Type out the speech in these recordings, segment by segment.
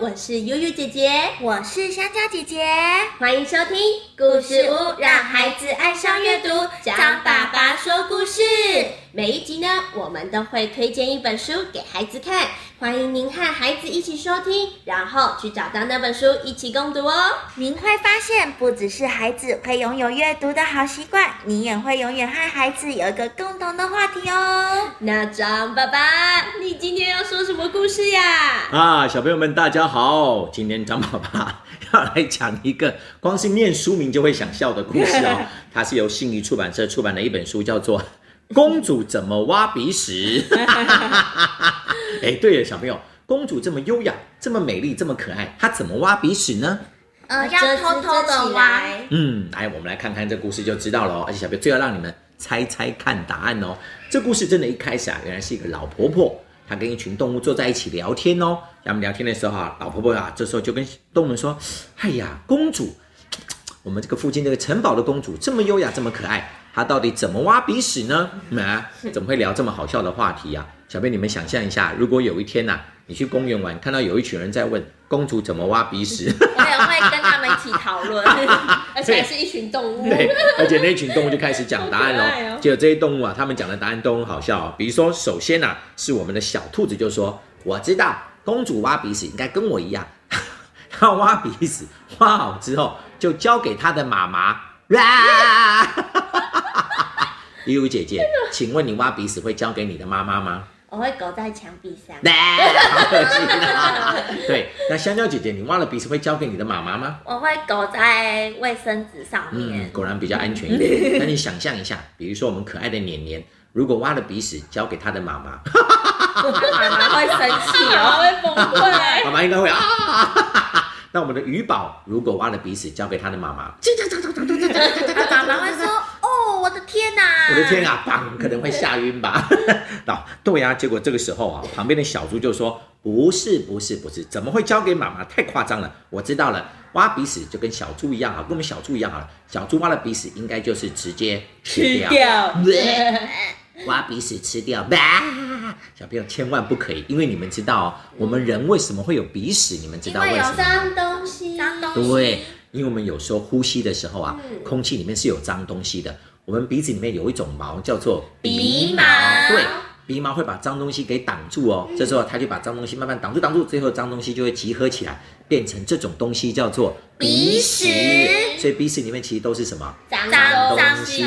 我是悠悠姐姐，我是香蕉姐姐，欢迎收听故事屋，让孩子爱上阅读。张爸爸说故事，每一集呢，我们都会推荐一本书给孩子看，欢迎您和孩子一起收听，然后去找到那本书一起共读哦。您会发现，不只是孩子会拥有阅读的好习惯，你也会永远和孩子有一个共同的话题哦。那张爸爸，你今天要说什么故事呀？啊，小朋友们大家好，今天张爸爸要来讲一个光是念书名就会想笑的故事哦。它是由信谊出版社出版的一本书，叫做《公主怎么挖鼻屎》。哎，对了，小朋友，公主这么优雅、这么美丽、这么可爱，她怎么挖鼻屎呢？呃，要偷偷的挖。嗯，来，我们来看看这故事就知道了哦。而且小朋友最要让你们猜猜看答案哦。这故事真的，一开始啊，原来是一个老婆婆。她跟一群动物坐在一起聊天哦。他们聊天的时候啊，老婆婆啊，这时候就跟动物们说：“哎呀，公主，我们这个附近这个城堡的公主这么优雅，这么可爱，她到底怎么挖鼻屎呢？啊，怎么会聊这么好笑的话题呀？小贝，你们想象一下，如果有一天呐，你去公园玩，看到有一群人在问公主怎么挖鼻屎，我也会跟他们一起讨论，而且还是一群动物。对，而且那群动物就开始讲答案喽。结果这些动物啊，他们讲的答案都很好笑。比如说，首先呐，是我们的小兔子就说：“我知道，公主挖鼻屎应该跟我一样，她挖鼻屎挖好之后就交给她的妈妈。”悠悠姐姐，请问你挖鼻屎会交给你的妈妈吗？我会狗在墙壁上。对，那香蕉姐姐，你挖了鼻屎会交给你的妈妈吗？我会狗在卫生纸上面。嗯，果然比较安全一点。那你想象一下，比如说我们可爱的年年，如果挖了鼻屎交给他的妈妈，妈妈会生气哦，会崩溃。妈妈应该会啊。那我们的鱼宝如果挖了鼻屎交给他的妈妈！我的天啊，砰，可能会吓晕吧？那对呀，结果这个时候啊，旁边的小猪就说：“不是，不是，不是，怎么会交给妈妈？太夸张了！我知道了，挖鼻屎就跟小猪一样啊，跟我们小猪一样好了。小猪挖了鼻屎，应该就是直接吃掉，挖鼻屎吃掉。小朋友千万不可以，因为你们知道，我们人为什么会有鼻屎？你们知道为什么？脏东西，脏东西。对，因为我们有时候呼吸的时候啊，空气里面是有脏东西的。我们鼻子里面有一种毛，叫做鼻毛。对，鼻毛会把脏东西给挡住哦。这时候它就把脏东西慢慢挡住，挡住，最后脏东西就会集合起来，变成这种东西，叫做鼻屎。所以鼻屎里面其实都是什么？脏东西。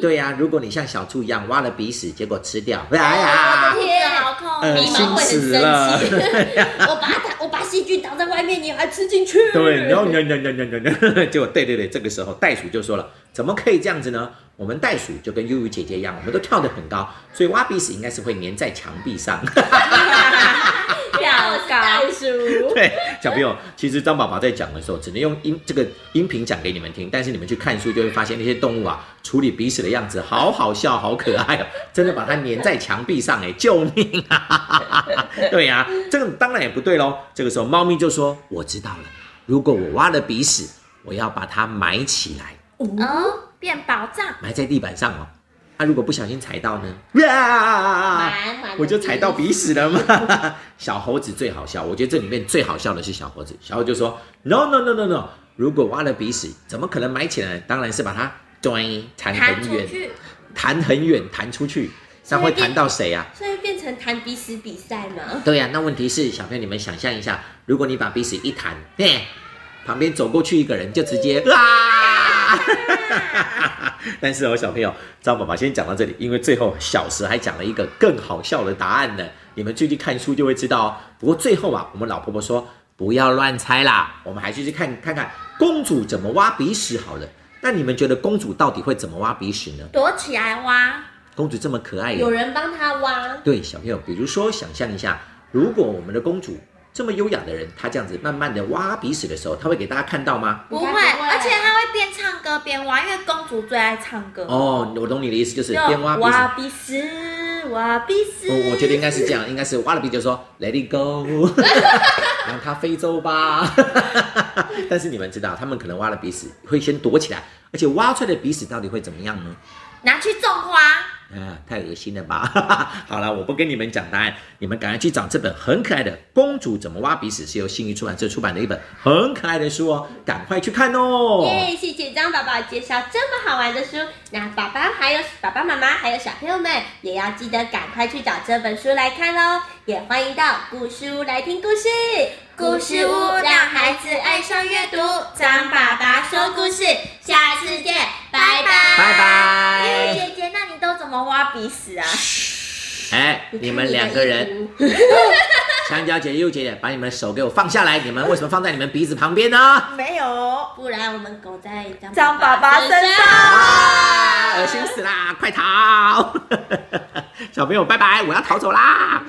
对呀，如果你像小猪一样挖了鼻屎，结果吃掉，哎呀，天，好痛，鼻毛会很生气。我把它，我把细菌挡在外面，你还吃进去？对，然后，然后，然后，然后，结果，对对对，这个时候袋鼠就说了。怎么可以这样子呢？我们袋鼠就跟悠悠姐姐一样，我们都跳得很高，所以挖鼻屎应该是会粘在墙壁上。跳高袋鼠。对，小朋友，其实张爸爸在讲的时候，只能用音这个音频讲给你们听，但是你们去看书就会发现那些动物啊，处理鼻屎的样子好好笑，好可爱哦，真的把它粘在墙壁上，哎，救命啊！对呀，这个当然也不对喽。这个时候，猫咪就说：“我知道了，如果我挖了鼻屎，我要把它埋起来。”哦，变宝藏，埋在地板上哦。他如果不小心踩到呢？啊！我就踩到鼻屎了嘛。小猴子最好笑，我觉得这里面最好笑的是小猴子。小猴就说：“No No No No No！如果挖了鼻屎，怎么可能埋起来？当然是把它端弹很远，弹很远，弹出去。那会弹到谁啊？所以变成弹鼻屎比赛吗？对呀。那问题是，小朋友你们想象一下，如果你把鼻屎一弹，旁边走过去一个人就直接啊！但是哦，小朋友，张爸爸先讲到这里，因为最后小石还讲了一个更好笑的答案呢。你们最近看书就会知道哦。不过最后啊，我们老婆婆说不要乱猜啦，我们还是去看看看公主怎么挖鼻屎好了。那你们觉得公主到底会怎么挖鼻屎呢？躲起来挖。公主这么可爱，有人帮她挖。对，小朋友，比如说想象一下，如果我们的公主。这么优雅的人，他这样子慢慢的挖鼻屎的时候，他会给大家看到吗？不会，而且他会边唱歌边挖，因为公主最爱唱歌。哦，我懂你的意思，就是边挖挖鼻屎，挖鼻屎。我我觉得应该是这样，应该是挖了鼻就说 Let it go，让它飞走吧。但是你们知道，他们可能挖了鼻屎会先躲起来，而且挖出来的鼻屎到底会怎么样呢？拿去种花。啊，太恶心了吧！好了，我不跟你们讲答案，你们赶快去找这本很可爱的《公主怎么挖鼻屎》，是由信义出版社出版的一本很可爱的书哦，赶快去看哦！耶！谢谢张爸爸介绍这么好玩的书，那爸爸还有爸爸妈妈还有小朋友们也要记得赶快去找这本书来看哦，也欢迎到故事屋来听故事。故事屋让孩子爱上阅读，张爸爸说故事，下次见，拜拜，拜拜么挖鼻屎啊？哎，你们两个人，香蕉姐、柚姐姐，把你们的手给我放下来，你们为什么放在你们鼻子旁边呢？没有，不然我们狗在张张爸爸身上。啊，恶心死啦！快逃！小朋友，拜拜，我要逃走啦！